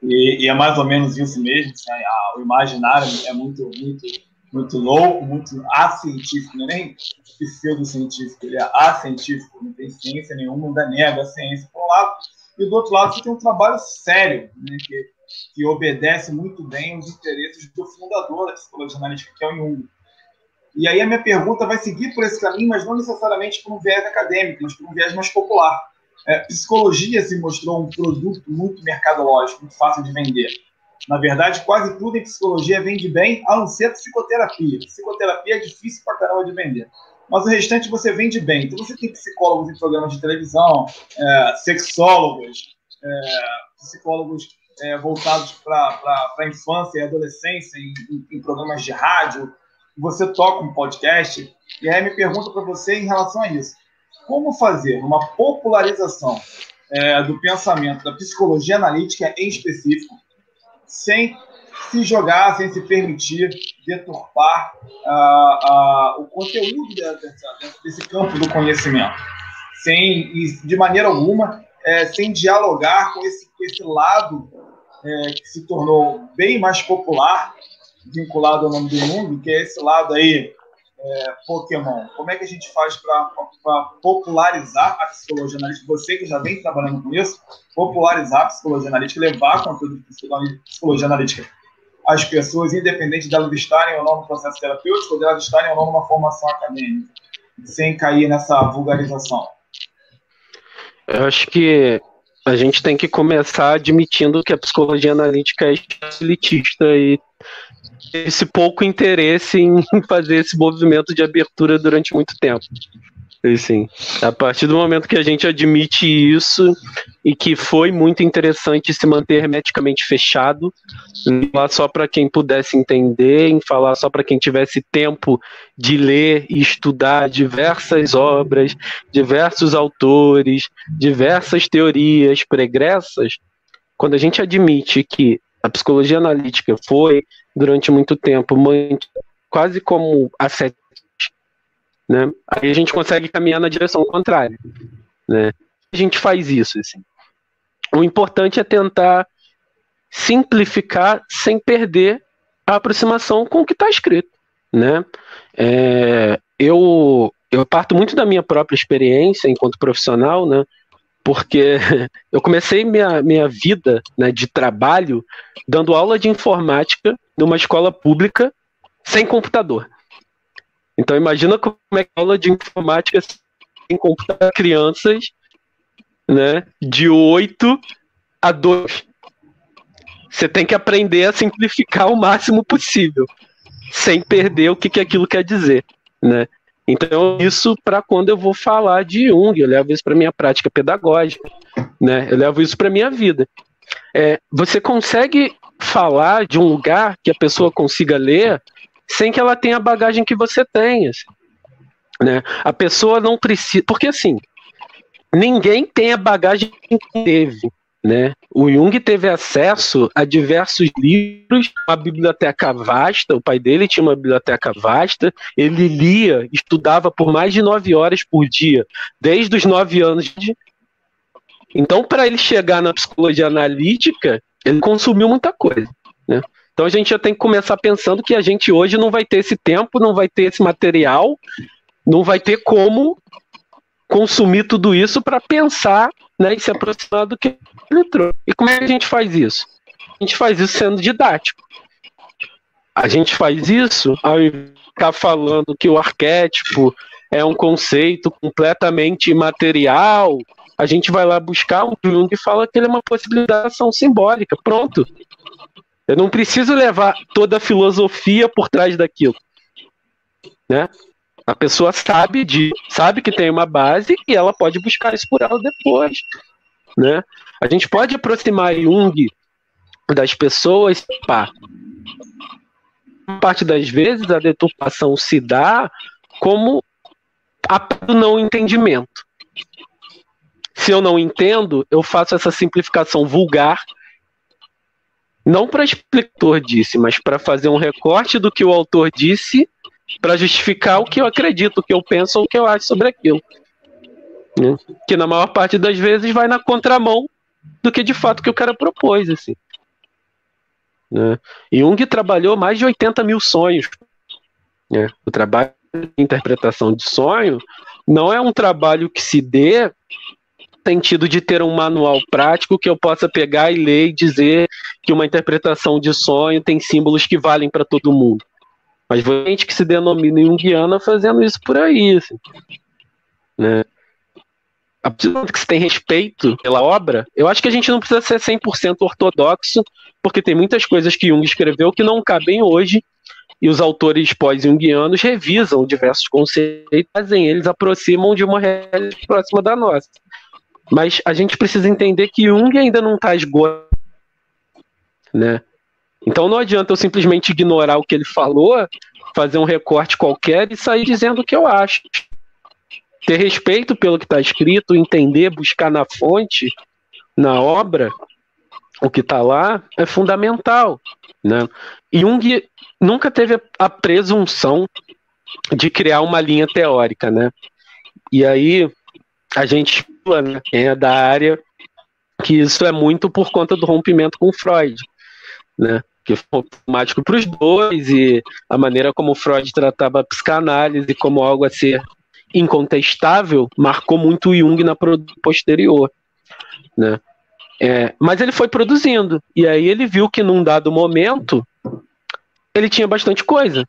E, e, é mais ou menos isso mesmo. Assim, a, o imaginário é muito, muito, muito louco, muito acientífico, não é nem pseudocientífico, ele é acientífico, não tem ciência nenhuma, ainda nega a ciência por um lado. E do outro lado, você tem um trabalho sério, né, que, que obedece muito bem os interesses do fundador da psicologia analítica, que é o Jung. E aí a minha pergunta vai seguir por esse caminho, mas não necessariamente por um viés acadêmico, mas por um viés mais popular. É, psicologia se mostrou um produto muito mercadológico, muito fácil de vender. Na verdade, quase tudo em psicologia vende bem, a não ser psicoterapia. Psicoterapia é difícil pra caramba de vender. Mas o restante você vende bem. Então você tem psicólogos em programas de televisão, é, sexólogos, é, psicólogos é, voltados para a infância e adolescência em, em, programas de rádio, você toca um podcast, e aí me pergunta para você em relação a isso. Como fazer uma popularização é, do pensamento da psicologia analítica em específico, sem se jogar, sem se permitir deturpar o conteúdo desse, desse campo do conhecimento, sem, de maneira alguma, é, sem dialogar com esse, esse lado é, que se tornou bem mais popular vinculado ao nome do mundo, que é esse lado aí, é, Pokémon. Como é que a gente faz para popularizar a psicologia analítica? Você que já vem trabalhando com isso, popularizar a psicologia analítica, levar conteúdo de psicologia analítica às pessoas, independente de elas estarem ou não no processo terapêutico, ou de elas estarem ou não numa formação acadêmica, sem cair nessa vulgarização. Eu acho que a gente tem que começar admitindo que a psicologia analítica é elitista e esse pouco interesse em [laughs] fazer esse movimento de abertura durante muito tempo. Assim, a partir do momento que a gente admite isso, e que foi muito interessante se manter hermeticamente fechado, falar só para quem pudesse entender, em falar só para quem tivesse tempo de ler e estudar diversas obras, diversos autores, diversas teorias pregressas. Quando a gente admite que a psicologia analítica foi, durante muito tempo, quase como a sete, né? aí a gente consegue caminhar na direção contrária. Né? A gente faz isso. Assim. O importante é tentar simplificar sem perder a aproximação com o que está escrito, né? É, eu, eu parto muito da minha própria experiência enquanto profissional, né? Porque [laughs] eu comecei minha, minha vida né, de trabalho dando aula de informática numa escola pública sem computador. Então imagina como é que é aula de informática sem computador crianças né, de 8 a 2. Você tem que aprender a simplificar o máximo possível, sem perder o que, que aquilo quer dizer, né? Então, isso para quando eu vou falar de Jung, eu levo isso para minha prática pedagógica, né? Eu levo isso para minha vida. É, você consegue falar de um lugar que a pessoa consiga ler sem que ela tenha a bagagem que você tem, assim, né? A pessoa não precisa, porque assim, ninguém tem a bagagem que teve. Né? O Jung teve acesso a diversos livros, uma biblioteca vasta, o pai dele tinha uma biblioteca vasta, ele lia, estudava por mais de nove horas por dia, desde os nove anos de. Então, para ele chegar na psicologia analítica, ele consumiu muita coisa. Né? Então, a gente já tem que começar pensando que a gente hoje não vai ter esse tempo, não vai ter esse material, não vai ter como consumir tudo isso para pensar né, e se aproximar do que ele trouxe. E como é que a gente faz isso? A gente faz isso sendo didático. A gente faz isso ao invés ficar falando que o arquétipo é um conceito completamente imaterial. A gente vai lá buscar um Jung e fala que ele é uma possibilidade simbólica. Pronto. Eu não preciso levar toda a filosofia por trás daquilo. Né? A pessoa sabe de, sabe que tem uma base e ela pode buscar isso por ela depois, né? A gente pode aproximar Jung das pessoas, pá. Parte das vezes a deturpação se dá como a não entendimento. Se eu não entendo, eu faço essa simplificação vulgar, não para o autor disse, mas para fazer um recorte do que o autor disse para justificar o que eu acredito, o que eu penso o que eu acho sobre aquilo. Né? Que na maior parte das vezes vai na contramão do que de fato que o cara propôs. Assim. Né? Jung trabalhou mais de 80 mil sonhos. Né? O trabalho de interpretação de sonho não é um trabalho que se dê sentido de ter um manual prático que eu possa pegar e ler e dizer que uma interpretação de sonho tem símbolos que valem para todo mundo. Mas gente que se denomina Jungiana fazendo isso por aí. Assim, né? A partir do momento que você tem respeito pela obra, eu acho que a gente não precisa ser 100% ortodoxo, porque tem muitas coisas que Jung escreveu que não cabem hoje, e os autores pós-jungianos revisam diversos conceitos, fazem eles aproximam de uma realidade próxima da nossa. Mas a gente precisa entender que Jung ainda não está esgotado. Né? Então não adianta eu simplesmente ignorar o que ele falou, fazer um recorte qualquer e sair dizendo o que eu acho. Ter respeito pelo que está escrito, entender, buscar na fonte, na obra, o que está lá, é fundamental. Né? Jung nunca teve a presunção de criar uma linha teórica. Né? E aí a gente, né, é da área, que isso é muito por conta do rompimento com Freud. Né? Que foi automático para os dois, e a maneira como Freud tratava a psicanálise como algo a ser incontestável marcou muito Jung na posterior. Né? É, mas ele foi produzindo, e aí ele viu que num dado momento ele tinha bastante coisa,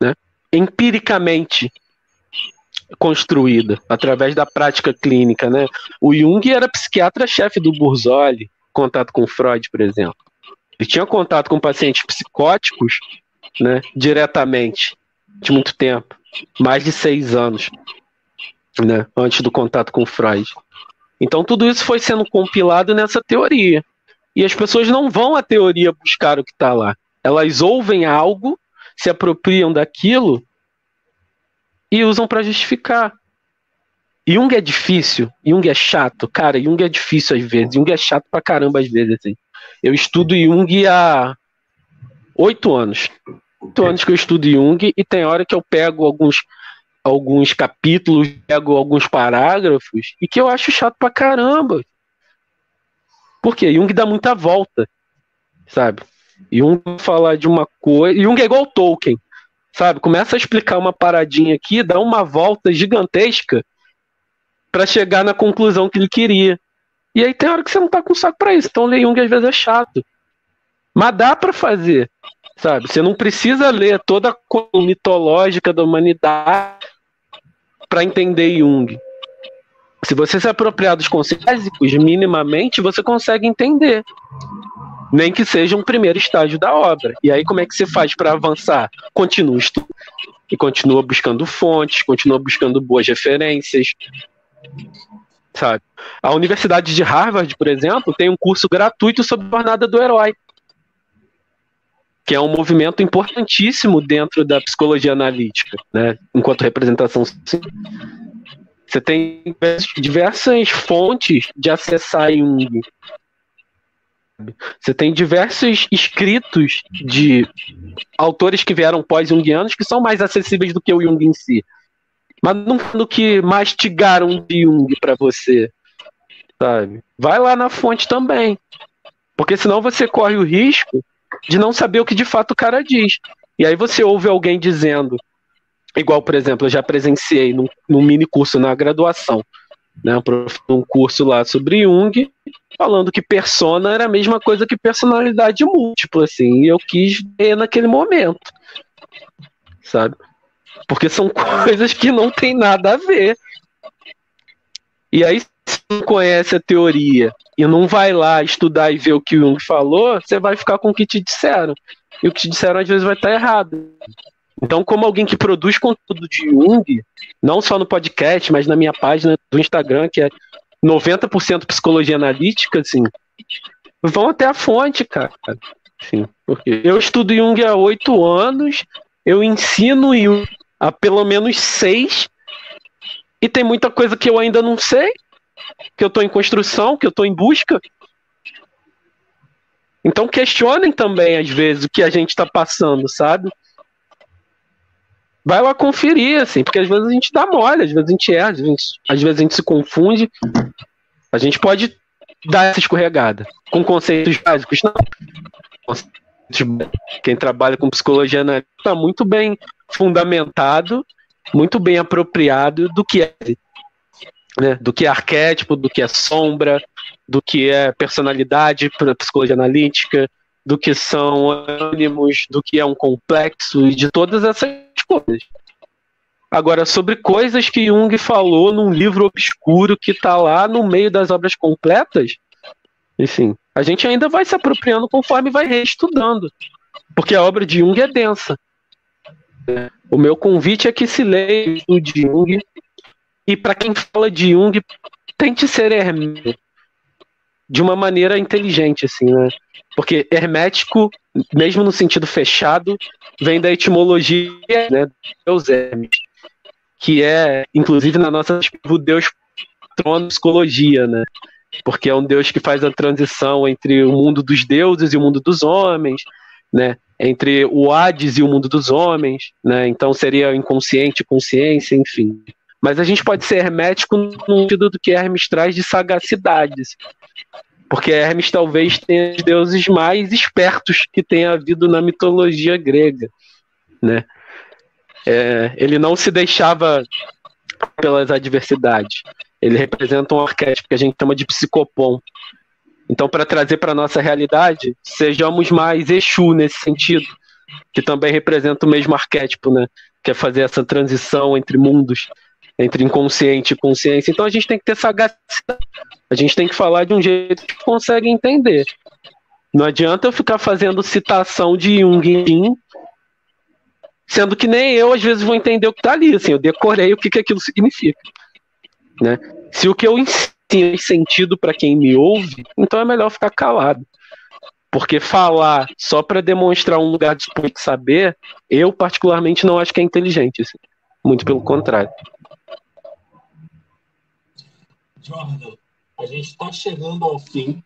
né? empiricamente construída, através da prática clínica. Né? O Jung era psiquiatra-chefe do Burzoli, contato com Freud, por exemplo. Ele tinha contato com pacientes psicóticos, né, diretamente, de muito tempo, mais de seis anos, né, antes do contato com Freud. Então tudo isso foi sendo compilado nessa teoria. E as pessoas não vão à teoria buscar o que está lá. Elas ouvem algo, se apropriam daquilo e usam para justificar. Jung é difícil, Jung é chato, cara, Jung é difícil às vezes, Jung é chato pra caramba às vezes, assim. Eu estudo Jung há oito anos. Oito anos que eu estudo Jung e tem hora que eu pego alguns alguns capítulos, pego alguns parágrafos e que eu acho chato pra caramba. Por quê? Jung dá muita volta, sabe? Jung falar de uma coisa. Jung é igual Tolkien, sabe? Começa a explicar uma paradinha aqui, dá uma volta gigantesca para chegar na conclusão que ele queria. E aí tem hora que você não tá com saco para isso. Então ler Jung às vezes é chato. Mas dá para fazer, sabe? Você não precisa ler toda a mitológica da humanidade para entender Jung. Se você se apropriar dos conceitos básicos, minimamente, você consegue entender. Nem que seja um primeiro estágio da obra. E aí, como é que você faz para avançar? Continua estudando. E continua buscando fontes, continua buscando boas referências. Sabe? A Universidade de Harvard, por exemplo, tem um curso gratuito sobre a jornada do herói. Que é um movimento importantíssimo dentro da psicologia analítica, né? enquanto representação. Você tem diversas fontes de acessar Jung. Você tem diversos escritos de autores que vieram pós-jungianos que são mais acessíveis do que o Jung em si. Mas não que mastigaram de Jung para você. Sabe? Vai lá na fonte também. Porque senão você corre o risco de não saber o que de fato o cara diz. E aí você ouve alguém dizendo Igual, por exemplo, eu já presenciei num, num mini curso na graduação, né, um curso lá sobre Jung, falando que persona era a mesma coisa que personalidade múltipla, assim, e eu quis ver naquele momento, sabe? Porque são [laughs] coisas que não tem nada a ver. E aí, se não conhece a teoria e não vai lá estudar e ver o que o Jung falou, você vai ficar com o que te disseram. E o que te disseram às vezes vai estar errado. Então, como alguém que produz conteúdo de Jung, não só no podcast, mas na minha página do Instagram, que é 90% psicologia analítica, assim, vão até a fonte, cara. Assim, porque eu estudo Jung há oito anos, eu ensino Jung há pelo menos seis, e tem muita coisa que eu ainda não sei, que eu estou em construção, que eu estou em busca. Então questionem também, às vezes, o que a gente está passando, sabe? vai lá conferir, assim, porque às vezes a gente dá mole, às vezes a gente erra, às vezes, às vezes a gente se confunde. A gente pode dar essa escorregada com conceitos básicos, não. Quem trabalha com psicologia analítica está muito bem fundamentado, muito bem apropriado do que é, né, do que é arquétipo, do que é sombra, do que é personalidade para psicologia analítica, do que são ânimos, do que é um complexo e de todas essas coisas. Agora, sobre coisas que Jung falou num livro obscuro que está lá no meio das obras completas, enfim, a gente ainda vai se apropriando conforme vai reestudando, porque a obra de Jung é densa. O meu convite é que se leia o Jung, e para quem fala de Jung, tente ser hermético de uma maneira inteligente, assim, né? Porque hermético, mesmo no sentido fechado, vem da etimologia, né, Deus Hermes, que é, inclusive na nossa o Deus trono psicologia, né? Porque é um Deus que faz a transição entre o mundo dos deuses e o mundo dos homens, né? Entre o Hades e o mundo dos homens, né? Então seria inconsciente, consciência, enfim. Mas a gente pode ser hermético no sentido do que Hermes traz de sagacidades. Porque Hermes talvez tenha os deuses mais espertos que tenha havido na mitologia grega, né? É, ele não se deixava pelas adversidades. Ele representa um arquétipo que a gente chama de psicopom. Então, para trazer para nossa realidade, sejamos mais Exu nesse sentido, que também representa o mesmo arquétipo, né? Que é fazer essa transição entre mundos, entre inconsciente e consciência. Então, a gente tem que ter sagacidade a gente tem que falar de um jeito que consegue entender. Não adianta eu ficar fazendo citação de Jung, sendo que nem eu às vezes vou entender o que está ali. Assim, eu decorei o que, que aquilo significa. Né? Se o que eu ensino tem sentido para quem me ouve, então é melhor ficar calado. Porque falar só para demonstrar um lugar de saber, eu particularmente não acho que é inteligente. Assim. Muito pelo contrário. Jordan, a gente está chegando ao fim.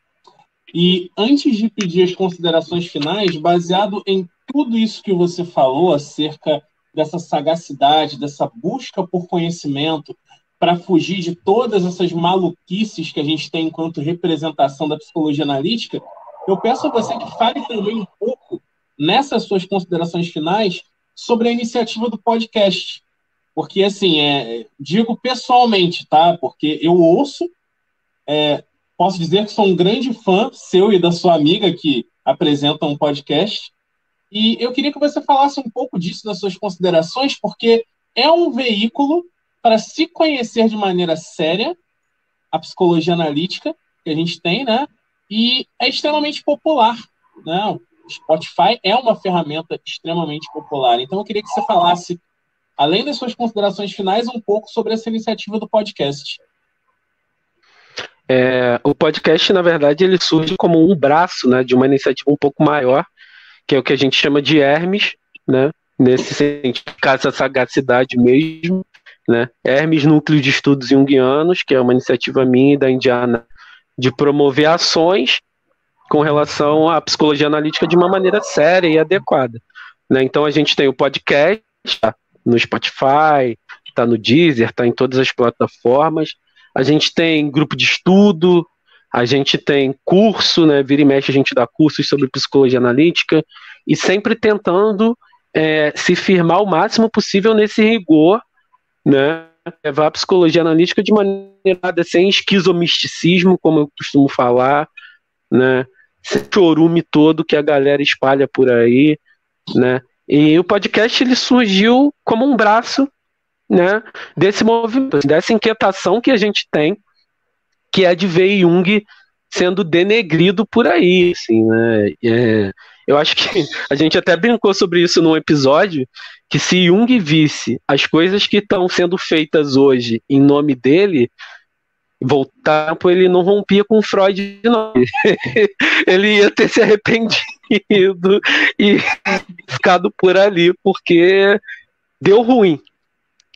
E antes de pedir as considerações finais, baseado em tudo isso que você falou acerca dessa sagacidade, dessa busca por conhecimento, para fugir de todas essas maluquices que a gente tem enquanto representação da psicologia analítica, eu peço a você que fale também um pouco, nessas suas considerações finais, sobre a iniciativa do podcast. Porque, assim, é, digo pessoalmente, tá? Porque eu ouço, é, posso dizer que sou um grande fã seu e da sua amiga que apresenta um podcast. E eu queria que você falasse um pouco disso nas suas considerações, porque é um veículo para se conhecer de maneira séria a psicologia analítica que a gente tem, né? E é extremamente popular, né? O Spotify é uma ferramenta extremamente popular. Então eu queria que você falasse, além das suas considerações finais, um pouco sobre essa iniciativa do podcast. É, o podcast, na verdade, ele surge como um braço né, de uma iniciativa um pouco maior, que é o que a gente chama de Hermes, né? Nesse sentido, essa sagacidade mesmo, né? Hermes Núcleo de Estudos Jungianos, que é uma iniciativa minha e da Indiana de promover ações com relação à psicologia analítica de uma maneira séria e adequada. Né? Então a gente tem o podcast tá no Spotify, está no Deezer, está em todas as plataformas. A gente tem grupo de estudo, a gente tem curso, né? Vira e mexe a gente dá cursos sobre psicologia analítica e sempre tentando é, se firmar o máximo possível nesse rigor né? Levar a psicologia analítica de maneira sem esquizomisticismo, como eu costumo falar, né? Esse chorume todo que a galera espalha por aí, né? E o podcast ele surgiu como um braço, né? Desse movimento, dessa inquietação que a gente tem, que é de ver Jung sendo denegrido por aí, assim, né? É, eu acho que [laughs] a gente até brincou sobre isso num episódio, que se Jung visse as coisas que estão sendo feitas hoje em nome dele, voltar ele não rompia com Freud não. [laughs] ele ia ter se arrependido [laughs] e ficado por ali, porque deu ruim,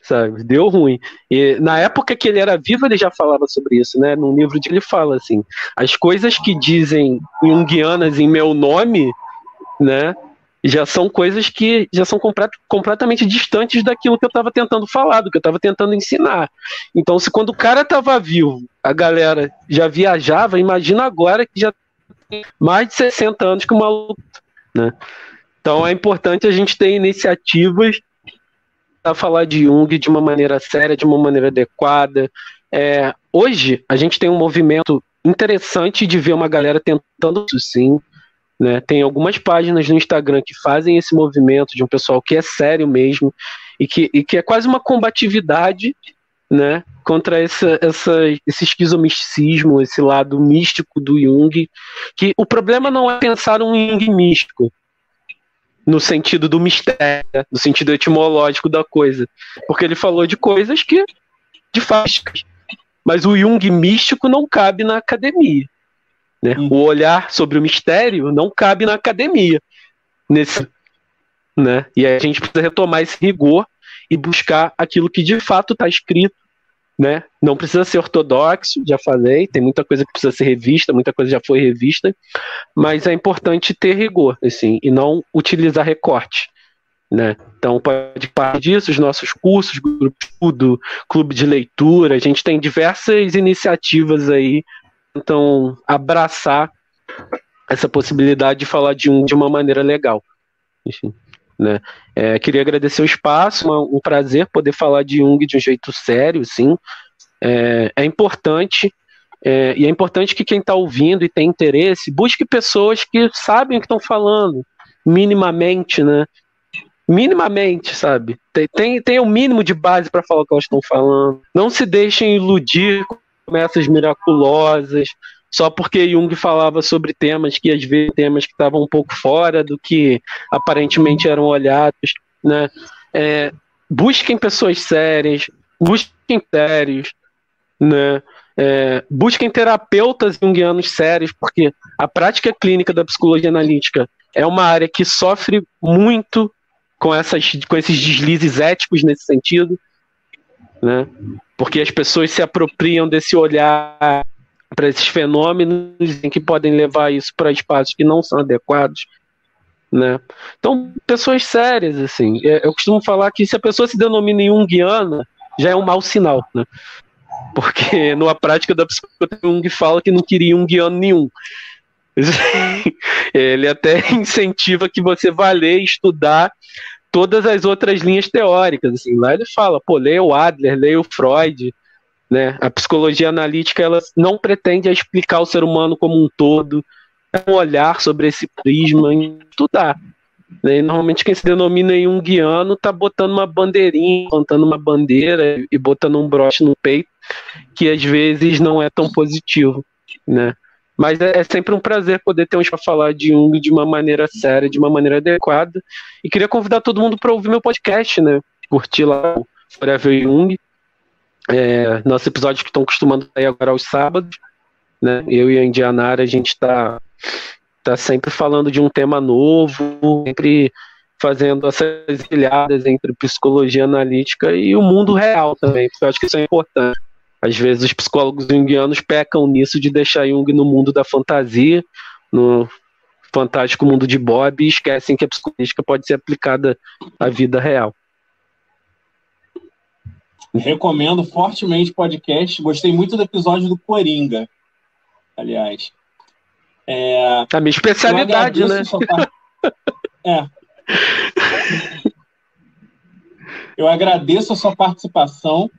sabe? Deu ruim. E na época que ele era vivo, ele já falava sobre isso, né? Num livro de ele fala assim: as coisas que dizem junguianas em meu nome, né? Já são coisas que já são complet, completamente distantes daquilo que eu estava tentando falar, do que eu estava tentando ensinar. Então, se quando o cara estava vivo, a galera já viajava, imagina agora que já tem mais de 60 anos que o maluco, né? Então é importante a gente ter iniciativas a falar de Jung de uma maneira séria, de uma maneira adequada. É, hoje, a gente tem um movimento interessante de ver uma galera tentando isso sim. Né? Tem algumas páginas no Instagram que fazem esse movimento de um pessoal que é sério mesmo e que, e que é quase uma combatividade né, contra essa, essa, esse esquizomisticismo, esse lado místico do Jung, que o problema não é pensar um Jung místico, no sentido do mistério, no sentido etimológico da coisa. Porque ele falou de coisas que, de fato, mas o Jung místico não cabe na academia. Né? Uhum. O olhar sobre o mistério não cabe na academia. Nesse, né? E a gente precisa retomar esse rigor e buscar aquilo que de fato está escrito né? Não precisa ser ortodoxo, já falei, tem muita coisa que precisa ser revista, muita coisa já foi revista, mas é importante ter rigor, assim, e não utilizar recorte. Né? Então pode parte disso, os nossos cursos, grupo de estudo, clube de leitura, a gente tem diversas iniciativas aí, então abraçar essa possibilidade de falar de um de uma maneira legal. Enfim. Né? É, queria agradecer o espaço, uma, um prazer poder falar de Jung de um jeito sério, sim. É, é importante, é, e é importante que quem está ouvindo e tem interesse busque pessoas que sabem o que estão falando, minimamente, né? Minimamente, sabe? Tem, tem, tem um mínimo de base para falar o que elas estão falando. Não se deixem iludir promessas miraculosas, só porque Jung falava sobre temas que às vezes temas que estavam um pouco fora do que aparentemente eram olhados, né? É, busquem pessoas sérias, busquem sérios, né? É, busquem terapeutas junguianos sérios, porque a prática clínica da psicologia analítica é uma área que sofre muito com, essas, com esses deslizes éticos nesse sentido, né? Porque as pessoas se apropriam desse olhar para esses fenômenos em que podem levar isso para espaços que não são adequados. Né? Então, pessoas sérias, assim. É, eu costumo falar que se a pessoa se denomina Jungiana, já é um mau sinal, né? Porque [laughs] numa prática da psicologia, Jung fala que não queria guiano nenhum. [laughs] Ele até [laughs] incentiva que você vá ler estudar todas as outras linhas teóricas. Assim. Lá ele fala, pô, leia o Adler, leia o Freud, né? A psicologia analítica ela não pretende explicar o ser humano como um todo, é um olhar sobre esse prisma e estudar. Né? Normalmente quem se denomina um guiano está botando uma bandeirinha, plantando uma bandeira e botando um broche no peito, que às vezes não é tão positivo, né? Mas é, é sempre um prazer poder ter um para falar de Jung de uma maneira séria, de uma maneira adequada. E queria convidar todo mundo para ouvir meu podcast, né? Curtir lá o Forever Jung. É, nossos episódios que estão costumando sair agora aos sábados, né? Eu e a Indianara, a gente está tá sempre falando de um tema novo, sempre fazendo essas ilhadas entre psicologia analítica e o mundo real também, porque eu acho que isso é importante. Às vezes os psicólogos junguianos pecam nisso de deixar Jung no mundo da fantasia, no fantástico mundo de Bob, e esquecem que a psicologia pode ser aplicada à vida real. Recomendo fortemente o podcast. Gostei muito do episódio do Coringa, aliás. É... A minha especialidade, né? É. Eu agradeço a sua participação.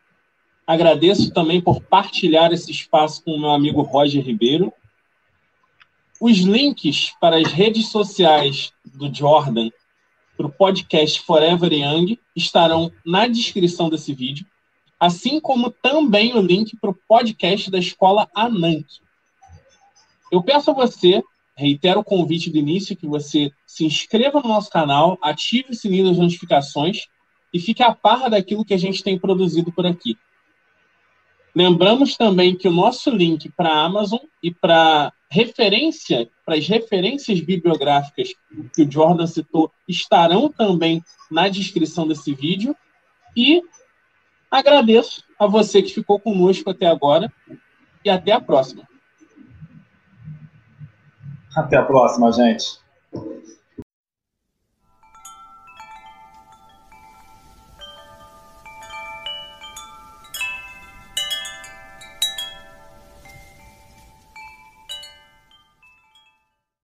Agradeço também por partilhar esse espaço com o meu amigo Roger Ribeiro. Os links para as redes sociais do Jordan para o podcast Forever Young estarão na descrição desse vídeo assim como também o link para o podcast da escola Anank. Eu peço a você, reitero o convite do início, que você se inscreva no nosso canal, ative o sininho das notificações e fique a par daquilo que a gente tem produzido por aqui. Lembramos também que o nosso link para a Amazon e para referência, para as referências bibliográficas que o Jordan citou, estarão também na descrição desse vídeo. E Agradeço a você que ficou conosco até agora e até a próxima. Até a próxima, gente.